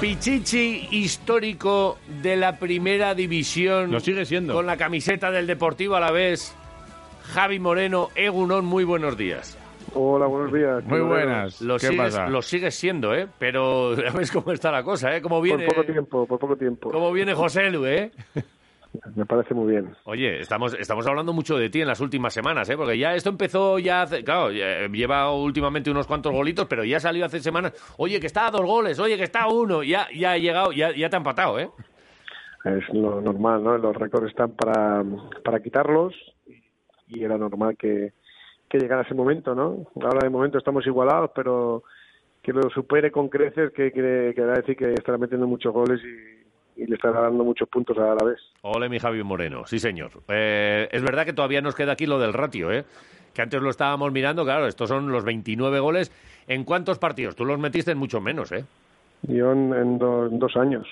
Pichichi histórico de la primera división. Lo sigue siendo. Con la camiseta del Deportivo a la vez. Javi Moreno, Egunon, muy buenos días. Hola, buenos días. Muy buenas. Lo ¿Qué sigues, pasa? lo sigues siendo, ¿eh? Pero ya ves cómo está la cosa, ¿eh? Cómo viene, Por poco tiempo, por poco tiempo. cómo viene José Lu, ¿eh? Me parece muy bien. Oye, estamos, estamos hablando mucho de ti en las últimas semanas, ¿eh? Porque ya esto empezó ya hace... Claro, ya lleva últimamente unos cuantos golitos, pero ya salió hace semanas. Oye, que está a dos goles, oye, que está a uno. Ya, ya ha llegado, ya, ya te ha empatado, ¿eh? Es lo normal, ¿no? Los récords están para, para quitarlos y era normal que, que llegara ese momento, ¿no? Ahora de momento estamos igualados, pero que lo supere con creces, que quiere que decir que estará metiendo muchos goles y, y le estará dando muchos puntos a la vez. Ole, mi Javi Moreno, sí, señor. Eh, es verdad que todavía nos queda aquí lo del ratio, ¿eh? Que antes lo estábamos mirando, claro, estos son los 29 goles. ¿En cuántos partidos? Tú los metiste en mucho menos, ¿eh? Yo en, en do- en dos años.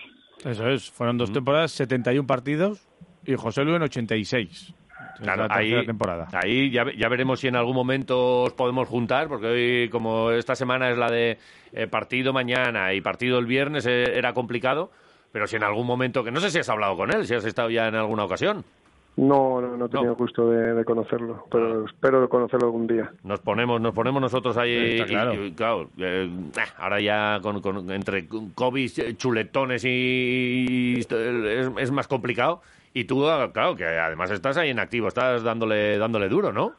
Eso es, fueron dos temporadas, 71 partidos y José Lu en 86. Es Claro, la ahí, temporada. ahí ya veremos si en algún momento os podemos juntar, porque hoy, como esta semana es la de eh, partido mañana y partido el viernes, eh, era complicado. Pero si en algún momento, que no sé si has hablado con él, si has estado ya en alguna ocasión, No, no, no he tenido No. gusto de, de conocerlo, pero espero conocerlo algún día. nos ponemos, nos ponemos nosotros ahí. Claro. y- y, claro, eh, ah, ahora ya con, con- entre COVID, eh, chuletones y, es, es más complicado. Y tú, ah, claro, que además estás ahí en activo, estás dándole, dándole duro, ¿no?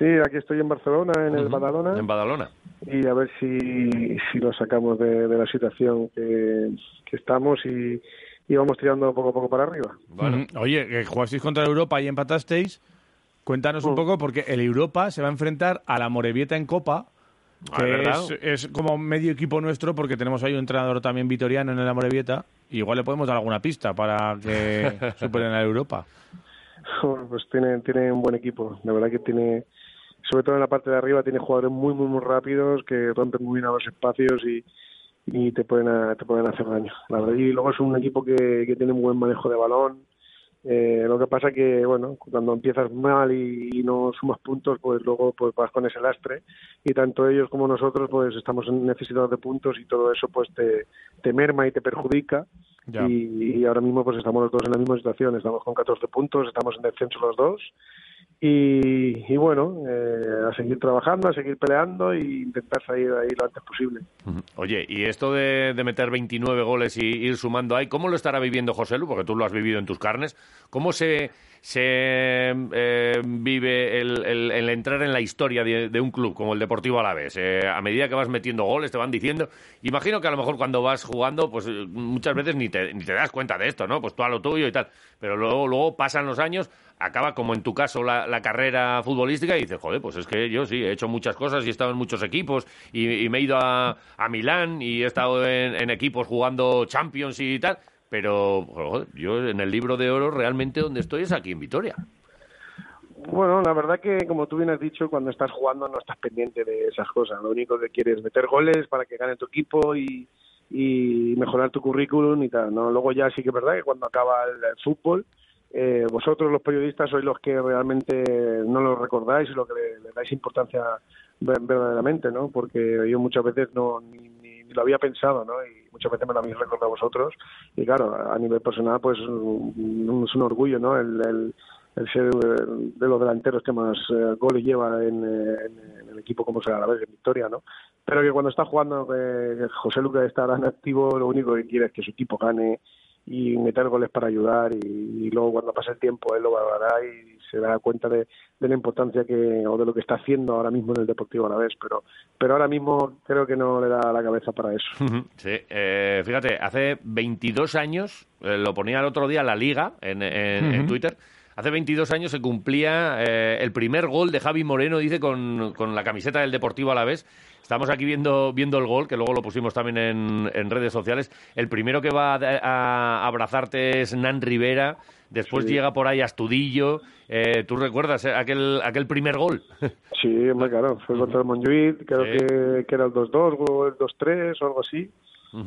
Sí, aquí estoy en Barcelona, en el Badalona. En Badalona. y a ver si, si lo sacamos de, de la situación que, que estamos y, y vamos tirando poco a poco para arriba. Bueno. Oye, que jugasteis contra el Europa y empatasteis. Cuéntanos un Mm. poco, porque el Europa se va a enfrentar a la Morevieta en Copa, Ah, que ¿verdad? es, es como medio equipo nuestro, porque tenemos ahí un entrenador también vitoriano en la Morevieta. y Igual le podemos dar alguna pista para que superen a la Europa. Pues tiene, tiene un buen equipo, la verdad que tiene, sobre todo en la parte de arriba, tiene jugadores muy, muy, muy rápidos que rompen muy bien a los espacios y, y te pueden a- te pueden hacer daño. La verdad, y luego es un equipo que, que tiene un buen manejo de balón. Eh, lo que pasa que, bueno, cuando empiezas mal y, y no sumas puntos, pues luego pues vas con ese lastre. Y tanto ellos como nosotros pues estamos necesitados de puntos y todo eso pues te, te merma y te perjudica. Y, y ahora mismo pues estamos los dos en la misma situación, estamos con 14 puntos, estamos en descenso los dos y, y bueno, eh, a seguir trabajando, a seguir peleando e intentar salir de ahí lo antes posible. Oye, y esto de, de meter 29 goles y ir sumando ahí, ¿cómo lo estará viviendo José Lu? Porque tú lo has vivido en tus carnes. ¿Cómo se, se eh, vive el, el- el entrar en la historia de, un club como el Deportivo Alavés? Eh, a medida que vas metiendo goles, te van diciendo. Imagino que a lo mejor cuando vas jugando, pues eh, muchas veces ni te, ni te das cuenta de esto, ¿no? Pues tú a lo tuyo y tal. Pero luego, luego pasan los años, acaba como en tu caso la, carrera futbolística y dices, joder, pues es que yo sí, he hecho muchas cosas y he estado en muchos equipos y, me he ido a, a Milán y he estado en, equipos jugando Champions y tal. Pero joder, yo en el libro de oro realmente donde estoy es aquí en Vitoria. Bueno, la verdad que como tú bien has dicho, cuando estás jugando no estás pendiente de esas cosas. Lo único que quieres es meter goles para que gane tu equipo y, mejorar tu currículum y tal. ¿no? Luego ya sí que es verdad que cuando acaba el fútbol, eh, vosotros los periodistas sois los que realmente no lo recordáis y lo que le, le dais importancia ver- verdaderamente, ¿no? Porque yo muchas veces no ni, ni- lo había pensado, ¿no? Y muchas veces me lo habéis recordado vosotros. Y claro, a nivel personal, pues mm, es un orgullo, ¿no? El, el, el ser de los delanteros que más eh, goles lleva en, eh, en- el equipo como será la vez en Victoria, ¿no? Pero que cuando está jugando eh, José Lucas está en activo, lo único que quiere es que su equipo gane y meter goles para ayudar y, y luego cuando pase el tiempo él lo valorará y se dará cuenta de, de la importancia que o de lo que está haciendo ahora mismo en el Deportivo Alavés, pero pero ahora mismo creo que no le da la cabeza para eso. Sí, eh, fíjate, hace 22 años, eh, lo ponía el otro día la Liga en, en- en Twitter, hace 22 años se cumplía eh, el primer gol de Javi Moreno, dice, con, con la camiseta del Deportivo Alavés. Estamos aquí viendo, viendo el gol, que luego lo pusimos también en, en redes sociales. El primero que va a, a abrazarte es Nan Rivera, después Sí. llega por ahí Astudillo. Eh, ¿Tú recuerdas eh, aquel, aquel primer gol? Sí, hombre, claro, fue contra el Montjuic, creo Sí. que, que era el 2-2 o el 2-3 o algo así.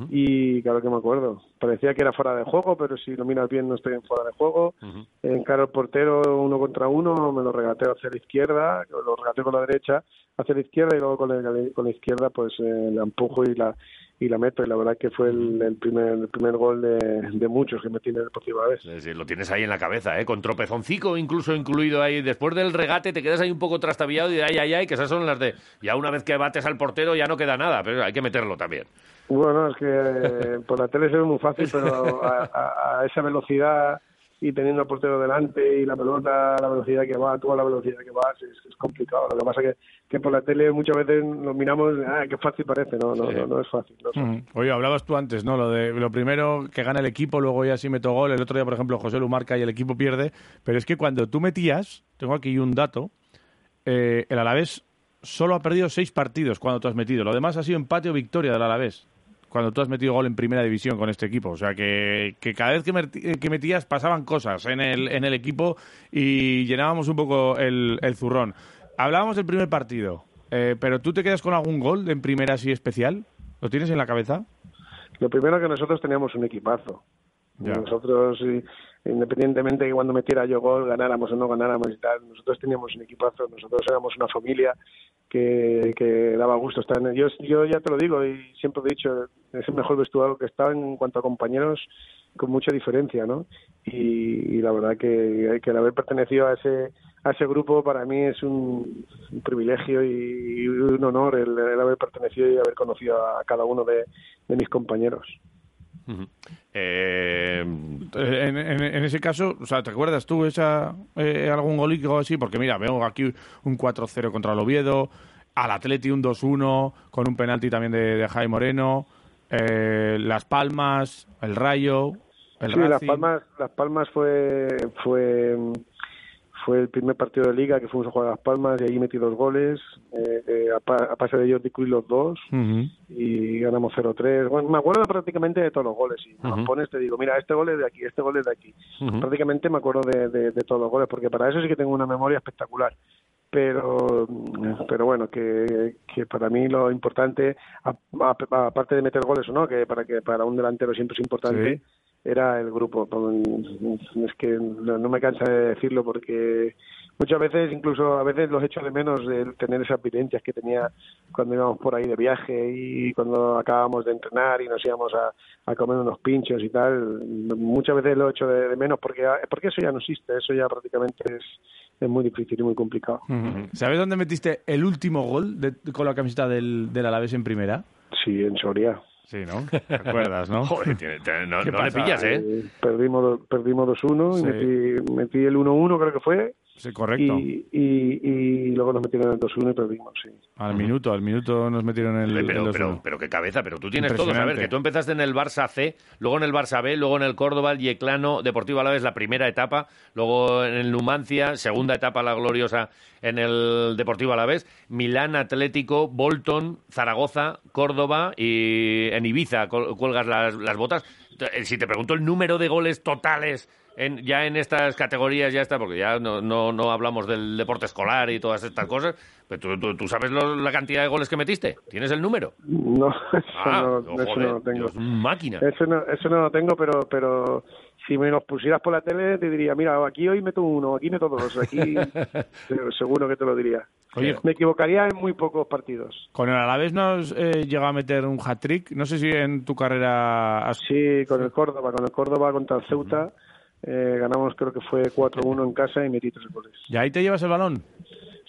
Y claro que me acuerdo. Parecía que era fuera de juego, pero si lo miras bien no estoy en fuera de juego. Encaro el portero uno contra uno, me lo regateo hacia la izquierda, lo regateo con la derecha, hacia la izquierda y luego con la, con la izquierda pues eh, la empujo y la y la meto y la verdad que fue el, el primer el primer gol de, de muchos que metí en el Deportivo sí, lo tienes ahí en la cabeza, ¿eh? Con tropezoncico incluso incluido ahí. Después del regate te quedas ahí un poco trastabillado y de ay, ay, ay, que esas son las de... Ya una vez que bates al portero ya no queda nada, pero hay que meterlo también. Bueno, es que eh, por la tele se ve muy fácil, pero a, a, a esa velocidad y teniendo al portero delante y la pelota la velocidad que va, tú a la velocidad que vas, es, es complicado. Lo que pasa que, que por la tele muchas veces lo miramos, ah, qué fácil parece, no, no, Sí. no, no es fácil. No es fácil. Mm. Oye, hablabas tú antes, ¿no? Lo de lo primero que gana el equipo, luego ya sí meto gol. El otro día, por ejemplo, José Lu marca y el equipo pierde. Pero es que cuando tú metías, tengo aquí un dato, eh, el Alavés solo ha perdido seis partidos cuando tú has metido. Lo demás ha sido empate o victoria del Alavés. Cuando tú has metido gol en primera división con este equipo. O sea que, que cada vez que, met- que metías pasaban cosas en el, en el equipo y llenábamos un poco el, el zurrón. Hablábamos del primer partido, eh, pero ¿tú te quedas con algún gol en primera así especial? ¿Lo tienes en la cabeza? Lo primero que nosotros teníamos un equipazo. Ya. Nosotros, y- independientemente de que cuando metiera yo gol, ganáramos o no ganáramos y tal, nosotros teníamos un equipazo, nosotros éramos una familia que, que daba gusto estar en yo, yo ya te lo digo y siempre he dicho, es el mejor vestuario que está en cuanto a compañeros con mucha diferencia, ¿no? Y, la verdad que, el haber pertenecido a ese a ese grupo para mí es un, privilegio y, un honor el, haber pertenecido y haber conocido a cada uno de mis compañeros. Ujú. Eh, En, en- en ese caso, o sea, ¿te acuerdas tú esa eh, algún golico así? Porque mira, veo aquí un 4-0 contra el Oviedo, al Atleti un 2-1 con un penalti también de, de Jaime Moreno, eh, Las Palmas, el Rayo, el sí, Las Racing. Palmas, Las Palmas fue fue fue el primer partido de liga que fuimos a jugar a Las Palmas y allí metí dos goles, eh, eh, a, pa- a pase de Jordi Cruz los dos y ganamos 0-3. Bueno, me acuerdo prácticamente de todos los goles y me los pones te digo, mira, este gol es de aquí, este gol es de aquí. Ujú. Prácticamente me acuerdo de, de, de todos los goles porque para eso sí que tengo una memoria espectacular. Pero, pero bueno, que, que para mí lo importante, aparte de meter goles o no, que para que para un delantero siempre es importante, Sí. Era el grupo. Es que no, no me cansa de decirlo porque muchas veces, incluso a veces los echo de menos de tener esas vivencias que tenía cuando íbamos por ahí de viaje y cuando acabábamos de entrenar y nos íbamos a, a comer unos pinchos y tal. Muchas veces lo echo de, de menos porque, porque eso ya no existe, eso ya prácticamente es, es muy difícil y muy complicado. ¿Sabes dónde metiste el último gol de- con la camiseta del, del Alavés en primera? Sí, en Soria. Sí, ¿no? ¿Te acuerdas, no? joder, tiene- tiene- no, ¿Qué no le pillas, ¿eh? Eh, perdimos perdimos 2-1 Sí. y metí, metí el 1-1 creo que fue Sí, correcto. y, y, y luego nos metieron el 2-1 y perdimos, sí. Al minuto, al minuto nos metieron el, el Pero, 2-1. pero, pero qué cabeza, pero tú tienes todo, a ver, que tú empezaste en el Barça C, luego en el Barça B, luego en el Córdoba, el Yeclano, Deportivo Alavés la primera etapa, luego en el Numancia, segunda etapa la gloriosa en el Deportivo Alavés, Milán Atlético, Bolton, Zaragoza, Córdoba y en Ibiza cuelgas las, las botas. Eh, Si te pregunto el número de goles totales en, ya en estas categorías, ya está, porque ya no, no, no hablamos del deporte escolar y todas estas cosas, pero tú, tú- tú sabes lo- la cantidad de goles que metiste, ¿tienes el número? No, eso, Ah, no, oh, eso joder, no lo tengo. Dios, máquina. Eso no, eso no lo tengo, pero, pero si me los pusieras por la tele te diría, mira, aquí hoy meto uno, aquí meto dos, aquí se- seguro que te lo diría. Oye, Me equivocaría en muy pocos partidos. Con el Alavés no has eh, llegado a meter un hat-trick. No sé si en tu carrera has... Sí, con el Córdoba, con el Córdoba contra el Ceuta, eh, ganamos creo que fue 4-1 en casa y metí tres goles. ¿Y ahí te llevas el balón?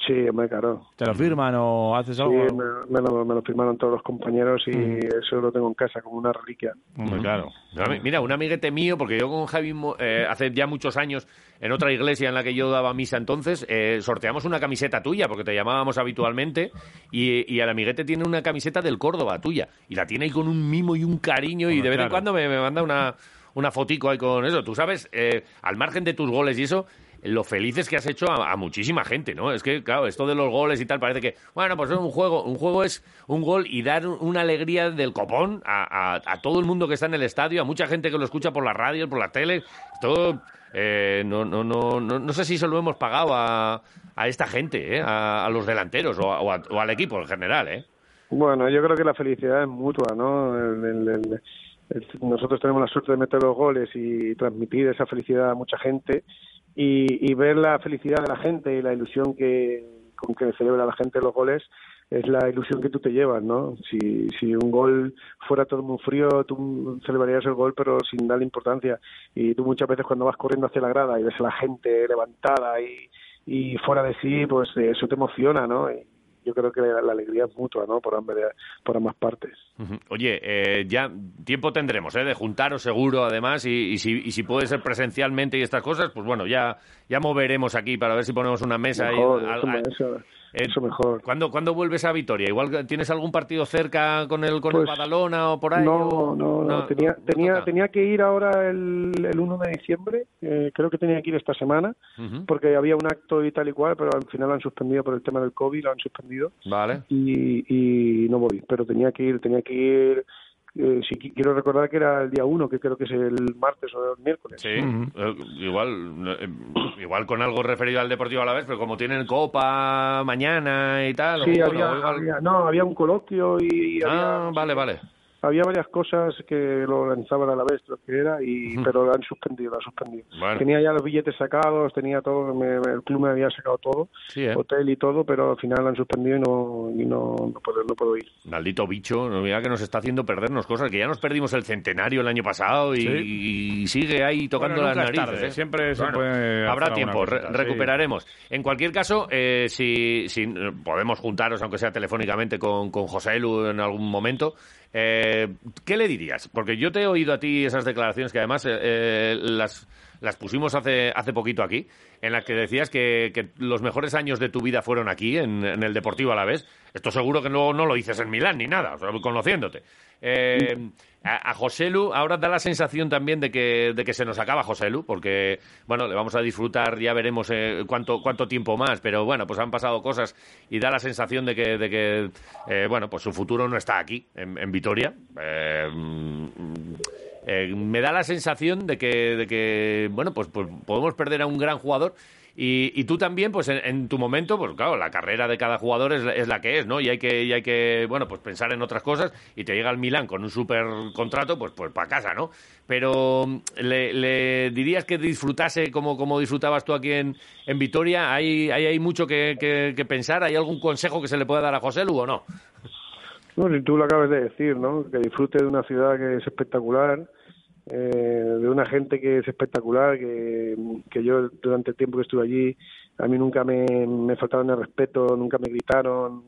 Sí, me claro. ¿Te lo firman o haces Sí, algo? me, me lo, me lo firmaron todos los compañeros y eso lo tengo en casa como una reliquia. Hombre, claro. No, mi- Mira, un amiguete mío, porque yo con Javi Mo- eh, hace ya muchos años, en otra iglesia en la que yo daba misa entonces, eh, sorteamos una camiseta tuya, porque te llamábamos habitualmente, y, y el amiguete tiene una camiseta del Córdoba tuya, y la tiene ahí con un mimo y un cariño, y de vez en claro. cuando me, me manda una, una fotico ahí con eso. Tú sabes, eh, al margen de tus goles y eso, lo felices que has hecho a, muchísima gente, ¿no? Es que, claro, esto de los goles y tal parece que, bueno, pues es un juego, un juego es un gol y dar un- una alegría del copón a, a- a todo el mundo que está en el estadio, a mucha gente que lo escucha por la radio, por la tele, todo, eh, no, no, no, no, no sé si se lo hemos pagado a, esta gente, ¿eh? a, a los delanteros o, o al equipo en general, ¿eh? Bueno, yo creo que la felicidad es mutua, ¿no? Nosotros tenemos la suerte de meter los goles y transmitir esa felicidad a mucha gente y, y ver la felicidad de la gente y la ilusión que, con que celebra la gente los goles es la ilusión que tú te llevas, ¿no? Si, si un gol fuera todo muy frío, tú celebrarías el gol pero sin darle importancia. Y tú muchas veces cuando vas corriendo hacia la grada y ves a la gente levantada y, y fuera de sí, pues eso te emociona, ¿no? Y, yo creo que la, alegría es mutua, ¿no? Por ambas, por ambas partes. Oye, eh, ya tiempo tendremos, ¿eh? De juntaros seguro, además, y, si, y si puede ser presencialmente y estas cosas, pues bueno, ya, ya moveremos aquí para ver si ponemos una mesa. Mejor, eh, eso mejor. ¿cuándo, ¿Cuándo vuelves a Vitoria? ¿Igual tienes algún partido cerca con el, con el pues, Badalona o por ahí? No, no, no, Tenía, tenía, tenía que ir ahora el, el 1 de diciembre. Eh, creo que tenía que ir esta semana porque había un acto y tal y cual, pero al final lo han suspendido por el tema del COVID, lo han suspendido. Vale. Y, y no voy, pero tenía que ir, tenía que ir eh, si quiero recordar que era el día 1, que creo que es el martes o el miércoles. Sí, eh, igual, eh, igual con algo referido al Deportivo a la vez, pero como tienen Copa mañana y tal. Sí, había, no, había un coloquio y... ah, vale, vale había varias cosas que lo organizaban a la vez, lo que era, y, pero lo han suspendido, lo han suspendido. Tenía ya los billetes sacados, tenía todo, el club me había sacado todo, ¿eh? hotel y todo, pero al final lo han suspendido y no, y no, no, puedo, no puedo ir. Maldito bicho, mira que nos está haciendo perdernos cosas, que ya nos perdimos el centenario el año pasado y, sigue ahí tocando las narices. ¿eh? Siempre se puede Habrá tiempo, recuperaremos. En cualquier caso, eh, si, si podemos juntaros, aunque sea telefónicamente, con, con José Lu en algún momento, eh, ¿Qué le dirías? Porque yo te he oído a ti esas declaraciones que además eh, eh, las, las pusimos hace, hace poquito aquí, en las que decías que, los mejores años de tu vida fueron aquí, en, en el Deportivo a la vez. Esto seguro que no, no lo dices en Milán ni nada, conociéndote. Eh, a, a Joselu ahora da la sensación también de que, de que se nos acaba Joselu, porque, bueno, le vamos a disfrutar, ya veremos eh, cuánto, cuánto tiempo más, pero bueno, pues han pasado cosas y da la sensación de que, de que eh, bueno, pues su futuro no está aquí, en, Vitoria. Eh, eh, me da la sensación de que, de que bueno, pues, pues podemos perder a un gran jugador y, tú también, pues en, tu momento, pues claro, la carrera de cada jugador es, la que es, ¿no? Y hay que, y hay que, bueno, pues pensar en otras cosas y te llega el Milán con un super contrato, pues, pues para casa, ¿no? Pero le, dirías que disfrutase como, como disfrutabas tú aquí en, en Vitoria. ¿Hay, hay, hay mucho que, que, pensar? ¿Hay algún consejo que se le pueda dar a José Lu o no? No, si tú lo acabas de decir, ¿no? Que disfrute de una ciudad que es espectacular eh, de una gente que es espectacular, que, que yo durante el tiempo que estuve allí, a mí nunca me, me faltaron el respeto, nunca me gritaron,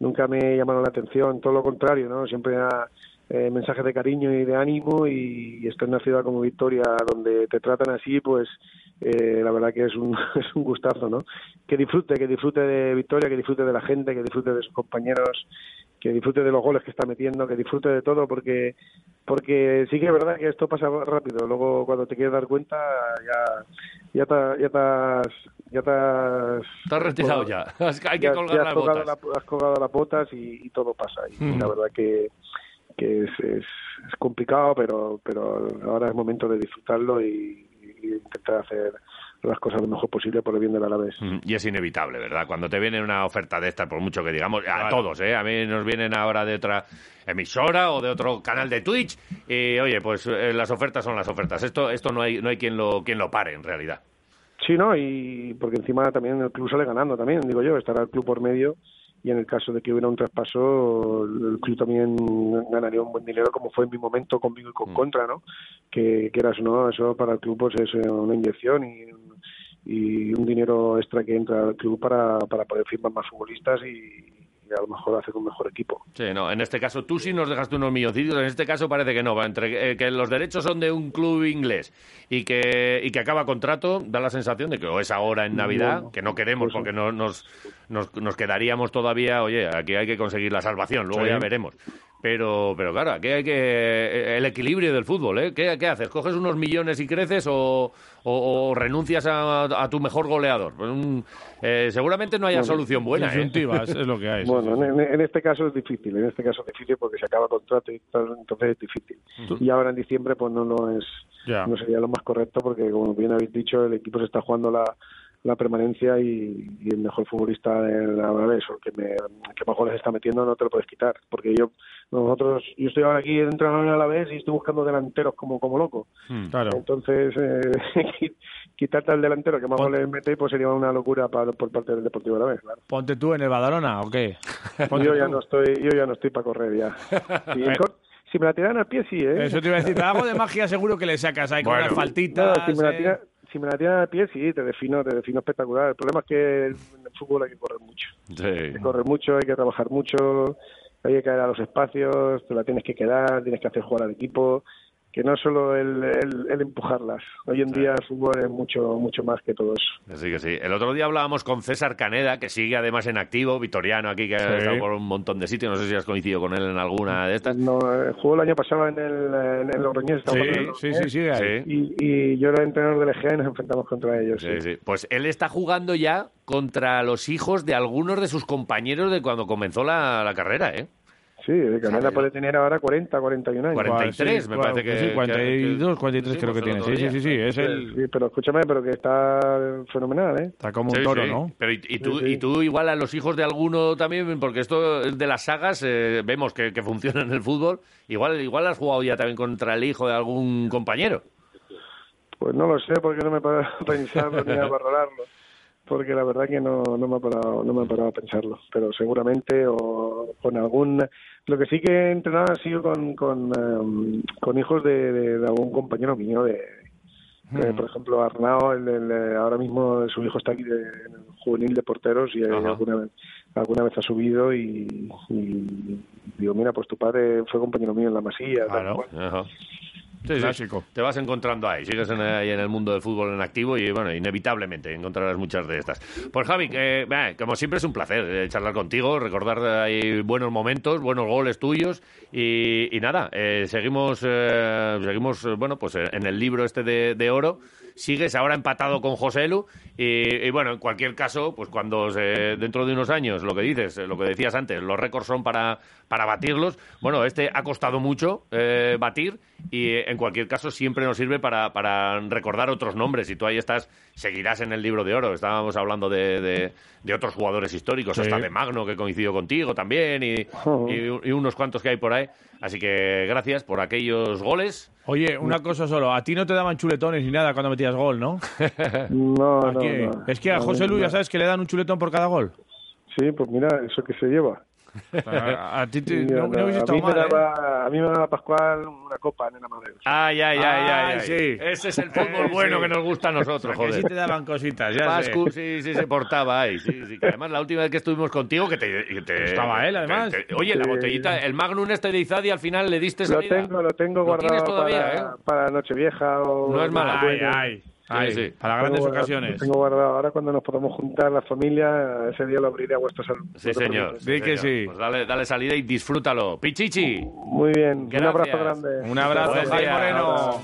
nunca me llamaron la atención, todo lo contrario, ¿no? Siempre era eh, mensajes de cariño y de ánimo y, y estar en una ciudad como Victoria donde te tratan así, pues eh, la verdad que es un, es un gustazo, ¿no? Que disfrute, que disfrute de Victoria, que disfrute de la gente, que disfrute de sus compañeros, que disfrute de los goles que está metiendo, que disfrute de todo, porque porque sí que es verdad que esto pasa rápido. Luego, cuando te quieres dar cuenta, ya ya te, ya te ya te has, retirado ya. Hay que colgar las botas. has colgado las botas y, todo pasa. Y mm. la verdad que, que es, es, complicado, pero pero ahora es momento de disfrutarlo y intentar hacer las cosas lo mejor posible por el bien del Alavés. Y es inevitable, ¿verdad? Cuando te viene una oferta de esta, por mucho que digamos, a todos, ¿eh? A mí nos vienen ahora de otra emisora o de otro canal de Twitch y, oye, pues eh, las ofertas son las ofertas. Esto esto no hay no hay quien lo quien lo pare, en realidad. Sí, ¿no? Y porque encima también el club sale ganando también, digo yo, estará el club por medio y en el caso de que hubiera un traspaso, el club también ganaría un buen dinero, como fue en mi momento conmigo y con mm. Contra, ¿no? Que quieras o no, eso para el club pues es una inyección y y un dinero extra que entra al club para, para poder firmar más futbolistas y, a lo mejor hacer un mejor equipo. Sí, no, en este caso tú sí nos dejaste unos milloncitos, en este caso parece que no, entre eh, que los derechos son de un club inglés y que, y que acaba contrato, da la sensación de que o es ahora en Navidad, que no queremos porque no, nos, nos, nos, quedaríamos todavía, oye, aquí hay que conseguir la salvación, luego ya veremos. Pero, pero claro, aquí hay que. Eh, el equilibrio del fútbol, ¿eh? ¿Qué, qué haces? ¿Coges unos millones y creces o, o, renuncias a, tu mejor goleador? Pues eh, seguramente no haya solución buena. ¿eh? es lo que hay. Bueno, en, este caso es difícil. En este caso es difícil porque se acaba contrato y entonces es difícil. Y ahora en diciembre, pues no, no es. No sería lo más correcto porque, como bien habéis dicho, el equipo se está jugando la la permanencia y, y el mejor futbolista del Alavés o el que, me, que más goles está metiendo no te lo puedes quitar porque yo nosotros yo estoy ahora aquí entrenando en Alavés y estoy buscando delanteros como como loco Hmm, Claro. entonces eh, quitarte al delantero que más goles mete pues sería una locura para, por parte del Deportivo Alavés claro. Ponte tú en el Badalona, ¿o qué? Ponte yo ya no estoy yo ya no estoy para correr ya si, cor- si me la tiran al pie sí eh Eso te iba a decir, algo de magia seguro que le sacas ahí con Bueno. las No, faltitas. si me la eh. Si me la tiran al pie sí te defino te defino espectacular. El problema es que en el fútbol hay que correr mucho. Sí. hay que correr mucho, hay que trabajar mucho, hay que caer a los espacios, te la tienes que quedar, tienes que hacer jugar al equipo, que no solo el, el, el empujarlas. Hoy en día el fútbol es mucho mucho más que todo eso. Así que sí. El otro día hablábamos con César Caneda, que sigue además en activo, vitoriano aquí, que ha Sí. estado por un montón de sitios. No sé si has coincidido con él en alguna de estas. No, eh, jugó el año pasado en el, en Logroñés, Sí, sí, sí, sí. ahí. Y, y yo era entrenador del EGA y nos enfrentamos contra ellos. Sí, sí. sí. Pues él está jugando ya contra los hijos de algunos de sus compañeros de cuando comenzó la, la carrera, ¿eh? Sí, de Canela puede tener ahora 40, 41 años. 43, Sí, me parece que- Sí, 42, 43 Sí, creo que pues tiene. Sí, sí, sí, sí. Es el... Sí, pero escúchame, pero que está fenomenal, ¿eh? Está como un toro, sí. ¿no? Pero y, y tú, Sí, sí. y tú igual a los hijos de alguno también, porque esto de las sagas eh, vemos que, que funciona en el fútbol, igual, igual has jugado ya también contra el hijo de algún compañero. Pues no lo sé, porque no me he parado a pensarlo ni a valorarlo. Porque la verdad que no, no, me ha parado, no me he parado a pensarlo. Pero seguramente o con algún... Lo que sí que he entrenado ha sido con, con, em, con hijos de, de- de algún compañero mío. de Por ejemplo, Arnao, el, el, ahora mismo su hijo está aquí de- en el juvenil de porteros y eh, Ajá. alguna vez, alguna vez ha subido y, y digo, mira, pues tu padre fue compañero mío en la masía. Claro. Sí. Te vas encontrando ahí, sigues en, ahí en el mundo del fútbol en activo y, bueno, inevitablemente encontrarás muchas de estas. Pues, Javi, eh, como siempre es un placer eh, charlar contigo, recordar ahí buenos momentos, buenos goles tuyos y, y nada, eh, seguimos, eh, seguimos bueno, pues en el libro este de, de oro. Sigues ahora empatado con José Lu y, y, bueno, en cualquier caso, pues cuando se- dentro de unos años, lo que dices, lo que decías antes, los récords son para, para batirlos. Bueno, este ha costado mucho eh, batir y eh, en cualquier caso siempre nos sirve para, para recordar otros nombres. Y tú ahí estás, seguirás en el libro de oro. Estábamos hablando de, de- de otros jugadores históricos, Sí. hasta de Magno, que coincidió contigo también, y, y- y unos cuantos que hay por ahí. Así que gracias por aquellos goles. Oye, una cosa solo. A ti no te daban chuletones ni nada cuando metías gol, ¿no? No. Es que a José Luis ya sabes que le dan un chuletón por cada gol. Sí, pues mira, eso que se lleva. A, a ti te, no, no hubiese a, mí me mal, ¿eh? daba, a mí me daba Pascual una copa, nena Madero. Ay, ay, ay, ay, Ay, ay. sí. Ese es el fútbol Eh, bueno sí. que nos gusta a nosotros, Que sí joder. te daban cositas, ya Pascu, sé. sí, sí, se portaba ahí. Sí, sí, que además la última vez que estuvimos contigo, que te. que te- Estaba él, además. te- oye, la botellita, el Magnum este de Izadi al final le diste Lo salida. tengo, lo tengo Lo tienes guardado todavía, para, ¿eh? para Nochevieja o... No es mala. Ay, ay, ay, sí. Para grandes Tengo ocasiones. Tengo guardado. Ahora cuando nos podamos juntar la familia, ese día lo abriré a vuestra salud. Sí, señor. Di que señor. sí. Pues dale, dale salida y disfrútalo. Pichichi. Muy bien, Gracias. un abrazo grande. Un abrazo. Moreno.